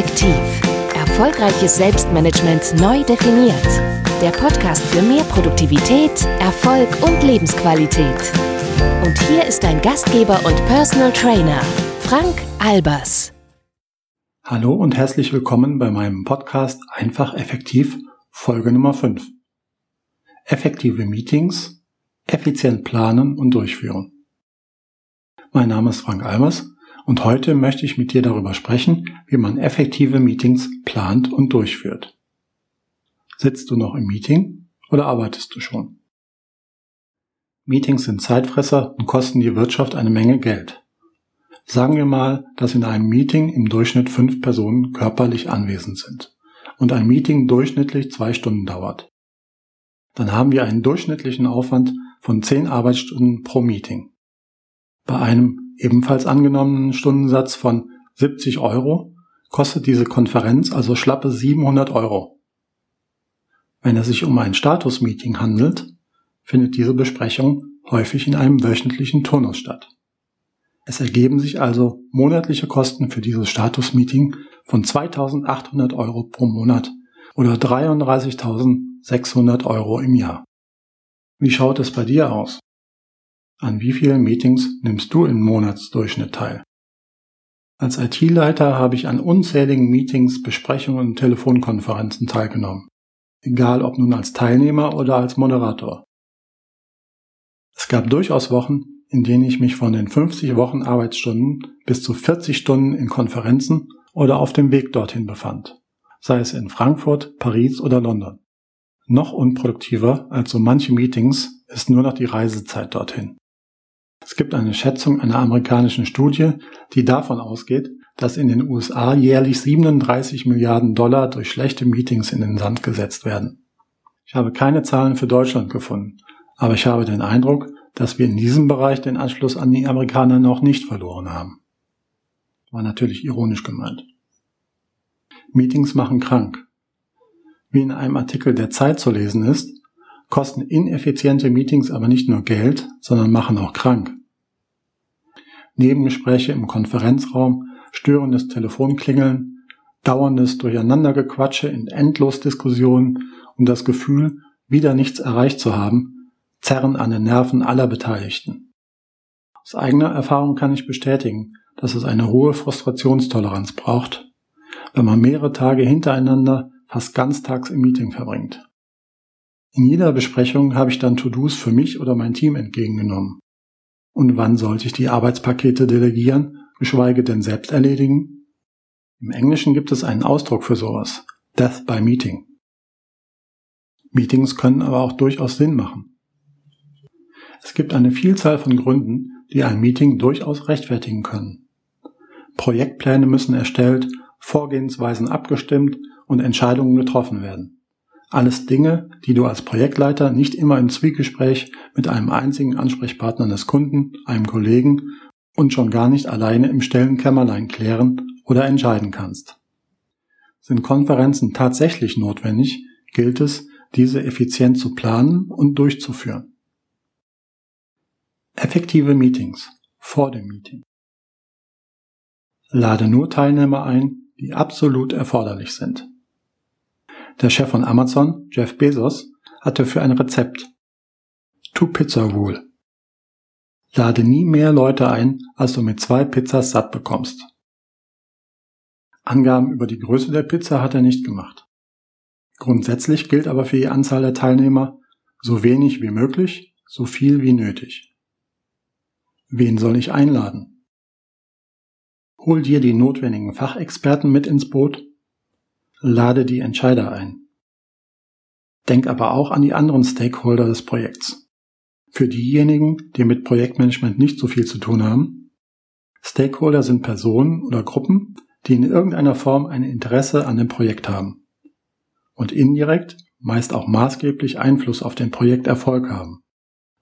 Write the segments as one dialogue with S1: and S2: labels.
S1: Effektiv. Erfolgreiches Selbstmanagement neu definiert. Der Podcast für mehr Produktivität, Erfolg und Lebensqualität. Und hier ist dein Gastgeber und Personal Trainer, Frank Albers.
S2: Hallo und herzlich willkommen bei meinem Podcast Einfach Effektiv, Folge Nummer 5. Effektive Meetings, effizient planen und durchführen. Mein Name ist Frank Albers und heute möchte ich mit dir darüber sprechen, wie man effektive Meetings plant und durchführt. Sitzt du noch im Meeting oder arbeitest du schon? Meetings sind Zeitfresser und kosten die Wirtschaft eine Menge Geld. Sagen wir mal, dass in einem Meeting im Durchschnitt fünf Personen körperlich anwesend sind und ein Meeting durchschnittlich zwei Stunden dauert. Dann haben wir einen durchschnittlichen Aufwand von zehn Arbeitsstunden pro Meeting. Bei einem ebenfalls angenommenen Stundensatz von 70 Euro kostet diese Konferenz also schlappe 700 Euro. Wenn es sich um ein Status-Meeting handelt, findet diese Besprechung häufig in einem wöchentlichen Turnus statt. Es ergeben sich also monatliche Kosten für dieses Status-Meeting von 2800 Euro pro Monat oder 33.600 Euro im Jahr. Wie schaut es bei dir aus? An wie vielen Meetings nimmst du im Monatsdurchschnitt teil? Als IT-Leiter habe ich an unzähligen Meetings, Besprechungen und Telefonkonferenzen teilgenommen. Egal ob nun als Teilnehmer oder als Moderator. Es gab durchaus Wochen, in denen ich mich von den 50 Wochen Arbeitsstunden bis zu 40 Stunden in Konferenzen oder auf dem Weg dorthin befand. Sei es in Frankfurt, Paris oder London. Noch unproduktiver als so manche Meetings ist nur noch die Reisezeit dorthin. Es gibt eine Schätzung einer amerikanischen Studie, die davon ausgeht, dass in den USA jährlich 37 Milliarden Dollar durch schlechte Meetings in den Sand gesetzt werden. Ich habe keine Zahlen für Deutschland gefunden, aber ich habe den Eindruck, dass wir in diesem Bereich den Anschluss an die Amerikaner noch nicht verloren haben. War natürlich ironisch gemeint. Meetings machen krank. Wie in einem Artikel der Zeit zu lesen ist, kosten ineffiziente Meetings aber nicht nur Geld, sondern machen auch krank. Nebengespräche im Konferenzraum, störendes Telefonklingeln, dauerndes Durcheinandergequatsche in Endlosdiskussionen und das Gefühl, wieder nichts erreicht zu haben, zerren an den Nerven aller Beteiligten. Aus eigener Erfahrung kann ich bestätigen, dass es eine hohe Frustrationstoleranz braucht, wenn man mehrere Tage hintereinander fast ganztags im Meeting verbringt. In jeder Besprechung habe ich dann To-Dos für mich oder mein Team entgegengenommen. Und wann sollte ich die Arbeitspakete delegieren, geschweige denn selbst erledigen? Im Englischen gibt es einen Ausdruck für sowas. Death by Meeting. Meetings können aber auch durchaus Sinn machen. Es gibt eine Vielzahl von Gründen, die ein Meeting durchaus rechtfertigen können. Projektpläne müssen erstellt, Vorgehensweisen abgestimmt und Entscheidungen getroffen werden. Alles Dinge, die du als Projektleiter nicht immer im Zwiegespräch mit einem einzigen Ansprechpartner des Kunden, einem Kollegen und schon gar nicht alleine im stillen Kämmerlein klären oder entscheiden kannst. Sind Konferenzen tatsächlich notwendig, gilt es, diese effizient zu planen und durchzuführen. Effektive Meetings vor dem Meeting. Lade nur Teilnehmer ein, die absolut erforderlich sind. Der Chef von Amazon, Jeff Bezos, hatte für ein Rezept Two Pizza Rule. Lade nie mehr Leute ein, als du mit zwei Pizzas satt bekommst. Angaben über die Größe der Pizza hat er nicht gemacht. Grundsätzlich gilt aber für die Anzahl der Teilnehmer so wenig wie möglich, so viel wie nötig. Wen soll ich einladen? Hol dir die notwendigen Fachexperten mit ins Boot lade die Entscheider ein. Denk aber auch an die anderen Stakeholder des Projekts. Für diejenigen, die mit Projektmanagement nicht so viel zu tun haben, Stakeholder sind Personen oder Gruppen, die in irgendeiner Form ein Interesse an dem Projekt haben und indirekt, meist auch maßgeblich Einfluss auf den Projekterfolg haben.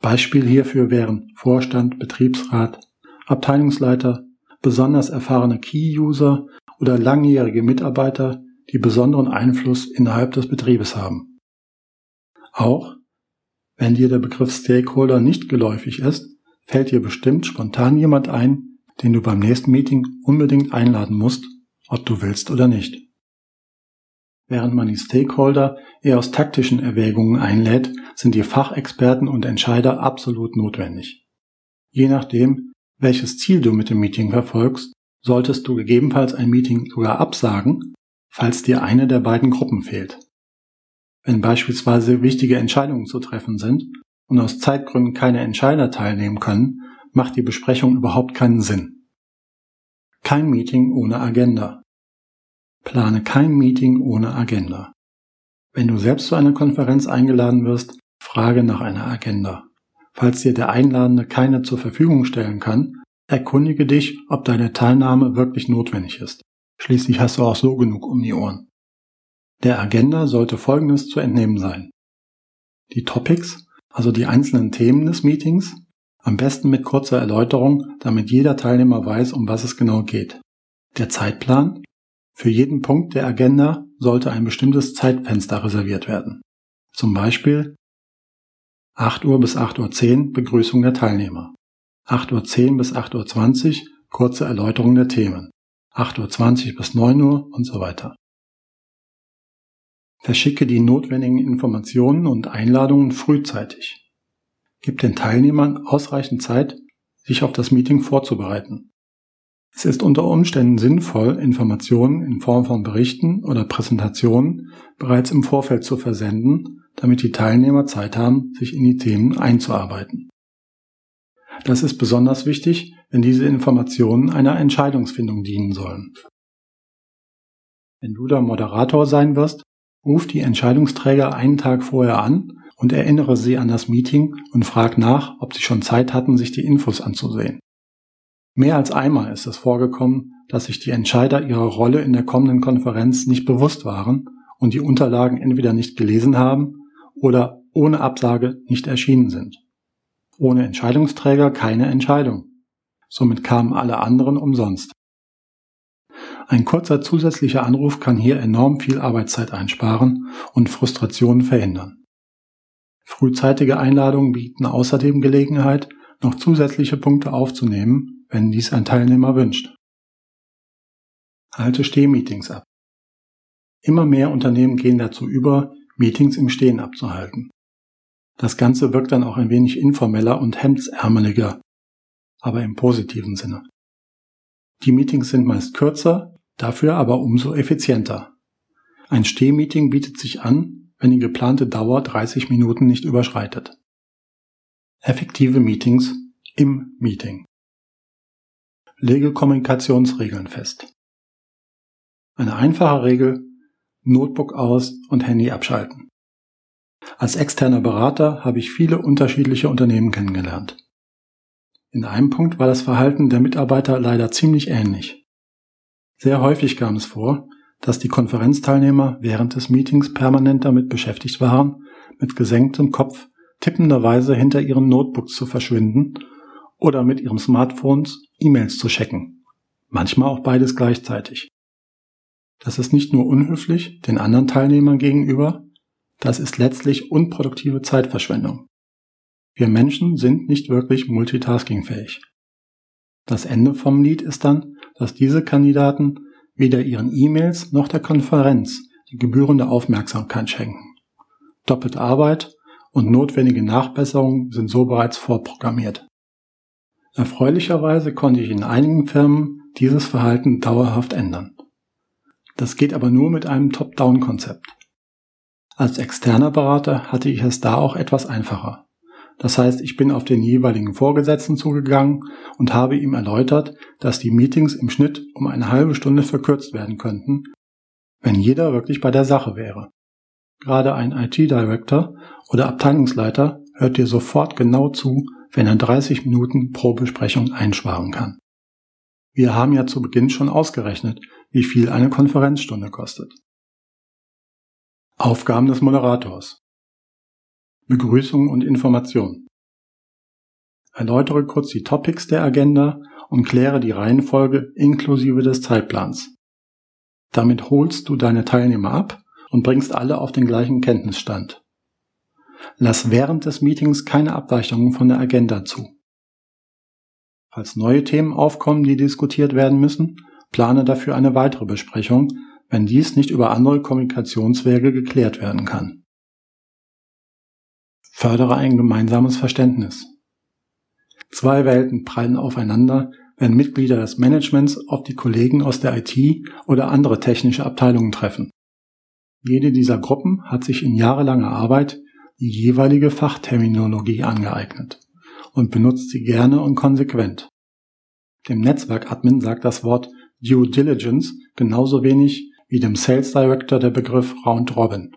S2: Beispiel hierfür wären Vorstand, Betriebsrat, Abteilungsleiter, besonders erfahrene Key-User oder langjährige Mitarbeiter, die besonderen Einfluss innerhalb des Betriebes haben. Auch wenn dir der Begriff Stakeholder nicht geläufig ist, fällt dir bestimmt spontan jemand ein, den du beim nächsten Meeting unbedingt einladen musst ob du willst oder nicht. Während man die Stakeholder eher aus taktischen Erwägungen einlädt, sind die Fachexperten und Entscheider absolut notwendig. Je nachdem, welches Ziel du mit dem Meeting verfolgst, solltest du gegebenenfalls ein Meeting sogar absagen, falls dir eine der beiden Gruppen fehlt. Wenn beispielsweise wichtige Entscheidungen zu treffen sind und aus Zeitgründen keine Entscheider teilnehmen können, macht die Besprechung überhaupt keinen Sinn. Kein Meeting ohne Agenda. Plane kein Meeting ohne Agenda. Wenn du selbst zu einer Konferenz eingeladen wirst, frage nach einer Agenda. Falls dir der Einladende keine zur Verfügung stellen kann, erkundige dich, ob deine Teilnahme wirklich notwendig ist. Schließlich hast du auch so genug um die Ohren. Der Agenda sollte Folgendes zu entnehmen sein. Die Topics, also die einzelnen Themen des Meetings, am besten mit kurzer Erläuterung, damit jeder Teilnehmer weiß, um was es genau geht. Der Zeitplan. Für jeden Punkt der Agenda sollte ein bestimmtes Zeitfenster reserviert werden. Zum Beispiel 8 Uhr bis 8.10 Uhr Begrüßung der Teilnehmer. 8.10 Uhr bis 8.20 Uhr kurze Erläuterung der Themen. 8.20 Uhr bis 9 Uhr und so weiter. Verschicke die notwendigen Informationen und Einladungen frühzeitig. Gib den Teilnehmern ausreichend Zeit, sich auf das Meeting vorzubereiten. Es ist unter Umständen sinnvoll, Informationen in Form von Berichten oder Präsentationen bereits im Vorfeld zu versenden, damit die Teilnehmer Zeit haben, sich in die Themen einzuarbeiten. Das ist besonders wichtig, wenn diese Informationen einer Entscheidungsfindung dienen sollen. Wenn du der Moderator sein wirst, ruf die Entscheidungsträger einen Tag vorher an und erinnere sie an das Meeting und frag nach, ob sie schon Zeit hatten, sich die Infos anzusehen. Mehr als einmal ist es vorgekommen, dass sich die Entscheider ihrer Rolle in der kommenden Konferenz nicht bewusst waren und die Unterlagen entweder nicht gelesen haben oder ohne Absage nicht erschienen sind. Ohne Entscheidungsträger keine Entscheidung. Somit kamen alle anderen umsonst. Ein kurzer zusätzlicher Anruf kann hier enorm viel Arbeitszeit einsparen und Frustrationen verhindern. Frühzeitige Einladungen bieten außerdem Gelegenheit, noch zusätzliche Punkte aufzunehmen, wenn dies ein Teilnehmer wünscht. Halte Stehmeetings ab. Immer mehr Unternehmen gehen dazu über, Meetings im Stehen abzuhalten. Das Ganze wirkt dann auch ein wenig informeller und hemdsärmeliger, aber im positiven Sinne. Die Meetings sind meist kürzer, dafür aber umso effizienter. Ein Stehmeeting bietet sich an, wenn die geplante Dauer 30 Minuten nicht überschreitet. Effektive Meetings im Meeting. Lege Kommunikationsregeln fest. Eine einfache Regel, Notebook aus und Handy abschalten. Als externer Berater habe ich viele unterschiedliche Unternehmen kennengelernt. In einem Punkt war das Verhalten der Mitarbeiter leider ziemlich ähnlich. Sehr häufig kam es vor, dass die Konferenzteilnehmer während des Meetings permanent damit beschäftigt waren, mit gesenktem Kopf tippenderweise hinter ihren Notebooks zu verschwinden oder mit ihrem Smartphones E-Mails zu checken. Manchmal auch beides gleichzeitig. Das ist nicht nur unhöflich den anderen Teilnehmern gegenüber, das ist letztlich unproduktive Zeitverschwendung. Wir Menschen sind nicht wirklich multitaskingfähig. Das Ende vom Lied ist dann, dass diese Kandidaten weder ihren E-Mails noch der Konferenz die gebührende Aufmerksamkeit schenken. Doppelte Arbeit und notwendige Nachbesserungen sind so bereits vorprogrammiert. Erfreulicherweise konnte ich in einigen Firmen dieses Verhalten dauerhaft ändern. Das geht aber nur mit einem Top-Down-Konzept. Als externer Berater hatte ich es da auch etwas einfacher. Das heißt, ich bin auf den jeweiligen Vorgesetzten zugegangen und habe ihm erläutert, dass die Meetings im Schnitt um eine halbe Stunde verkürzt werden könnten, wenn jeder wirklich bei der Sache wäre. Gerade ein IT-Director oder Abteilungsleiter hört dir sofort genau zu, wenn er 30 Minuten pro Besprechung einsparen kann. Wir haben ja zu Beginn schon ausgerechnet, wie viel eine Konferenzstunde kostet. Aufgaben des Moderators. Begrüßung und Information. Erläutere kurz die Topics der Agenda und kläre die Reihenfolge inklusive des Zeitplans. Damit holst du deine Teilnehmer ab und bringst alle auf den gleichen Kenntnisstand. Lass während des Meetings keine Abweichungen von der Agenda zu. Falls neue Themen aufkommen, die diskutiert werden müssen, plane dafür eine weitere Besprechung, wenn dies nicht über andere Kommunikationswege geklärt werden kann. Fördere ein gemeinsames Verständnis. Zwei Welten prallen aufeinander, wenn Mitglieder des Managements auf die Kollegen aus der IT oder andere technische Abteilungen treffen. Jede dieser Gruppen hat sich in jahrelanger Arbeit die jeweilige Fachterminologie angeeignet und benutzt sie gerne und konsequent. Dem Netzwerkadmin sagt das Wort Due Diligence genauso wenig wie dem Sales Director der Begriff Round Robin.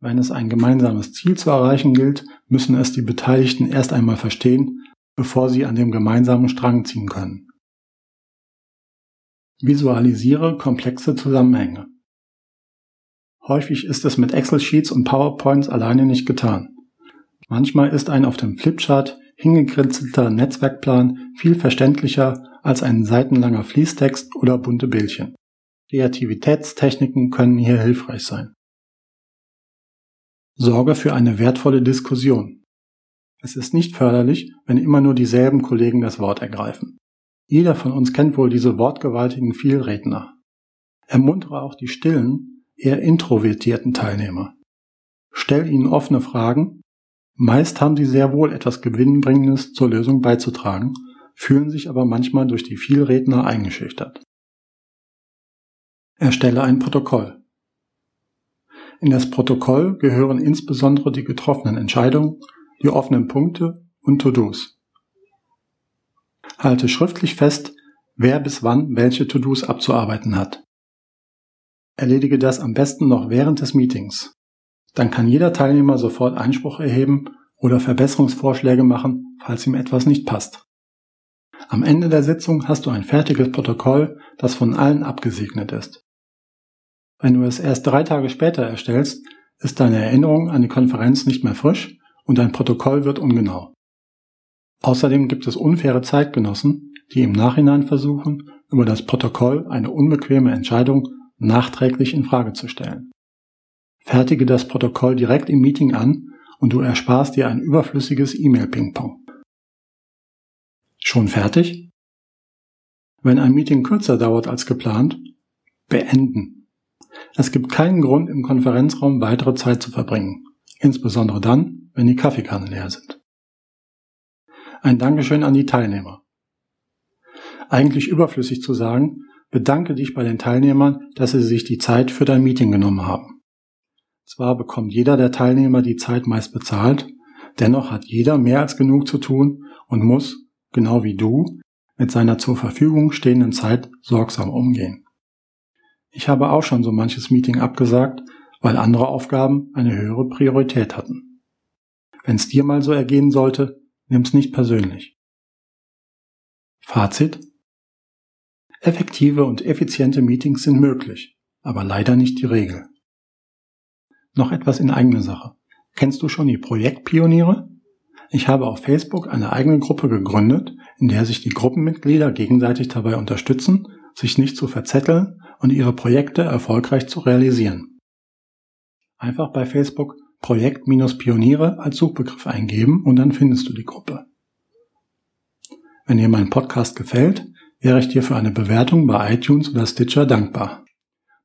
S2: Wenn es ein gemeinsames Ziel zu erreichen gilt, müssen es die Beteiligten erst einmal verstehen, bevor sie an dem gemeinsamen Strang ziehen können. Visualisiere komplexe Zusammenhänge. Häufig ist es mit Excel-Sheets und PowerPoints alleine nicht getan. Manchmal ist ein auf dem Flipchart hingekritzelter Netzwerkplan viel verständlicher als ein seitenlanger Fließtext oder bunte Bildchen. Kreativitätstechniken können hier hilfreich sein. Sorge für eine wertvolle Diskussion. Es ist nicht förderlich, wenn immer nur dieselben Kollegen das Wort ergreifen. Jeder von uns kennt wohl diese wortgewaltigen Vielredner. Ermuntere auch die stillen, eher introvertierten Teilnehmer. Stell ihnen offene Fragen. Meist haben sie sehr wohl etwas Gewinnbringendes zur Lösung beizutragen, fühlen sich aber manchmal durch die Vielredner eingeschüchtert. Erstelle ein Protokoll. In das Protokoll gehören insbesondere die getroffenen Entscheidungen, die offenen Punkte und To-Dos. Halte schriftlich fest, wer bis wann welche To-Dos abzuarbeiten hat. Erledige das am besten noch während des Meetings. Dann kann jeder Teilnehmer sofort Einspruch erheben oder Verbesserungsvorschläge machen, falls ihm etwas nicht passt. Am Ende der Sitzung hast du ein fertiges Protokoll, das von allen abgesegnet ist. Wenn du es erst drei Tage später erstellst, ist deine Erinnerung an die Konferenz nicht mehr frisch und dein Protokoll wird ungenau. Außerdem gibt es unfaire Zeitgenossen, die im Nachhinein versuchen, über das Protokoll eine unbequeme Entscheidung nachträglich in Frage zu stellen. Fertige das Protokoll direkt im Meeting an und du ersparst dir ein überflüssiges E-Mail-Ping-Pong. Schon fertig? Wenn ein Meeting kürzer dauert als geplant, beenden. Es gibt keinen Grund, im Konferenzraum weitere Zeit zu verbringen, insbesondere dann, wenn die Kaffeekannen leer sind. Ein Dankeschön an die Teilnehmer. Eigentlich überflüssig zu sagen, Bedanke dich bei den Teilnehmern, dass sie sich die Zeit für dein Meeting genommen haben. Zwar bekommt jeder der Teilnehmer die Zeit meist bezahlt, dennoch hat jeder mehr als genug zu tun und muss, genau wie du, mit seiner zur Verfügung stehenden Zeit sorgsam umgehen. Ich habe auch schon so manches Meeting abgesagt, weil andere Aufgaben eine höhere Priorität hatten. Wenn es dir mal so ergehen sollte, nimm's nicht persönlich. Fazit Effektive und effiziente Meetings sind möglich, aber leider nicht die Regel. Noch etwas in eigener Sache. Kennst du schon die Projektpioniere? Ich habe auf Facebook eine eigene Gruppe gegründet, in der sich die Gruppenmitglieder gegenseitig dabei unterstützen, sich nicht zu verzetteln und ihre Projekte erfolgreich zu realisieren. Einfach bei Facebook Projekt-Pioniere als Suchbegriff eingeben und dann findest du die Gruppe. Wenn dir mein Podcast gefällt, wäre ich dir für eine Bewertung bei iTunes oder Stitcher dankbar.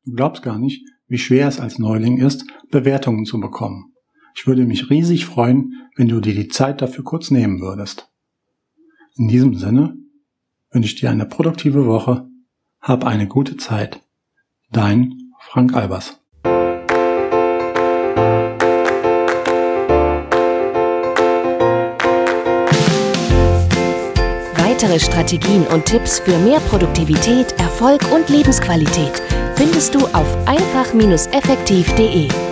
S2: Du glaubst gar nicht, wie schwer es als Neuling ist, Bewertungen zu bekommen. Ich würde mich riesig freuen, wenn du dir die Zeit dafür kurz nehmen würdest. In diesem Sinne wünsche ich dir eine produktive Woche. Hab eine gute Zeit. Dein Frank Albers.
S1: Weitere Strategien und Tipps für mehr Produktivität, Erfolg und Lebensqualität findest du auf einfach-effektiv.de.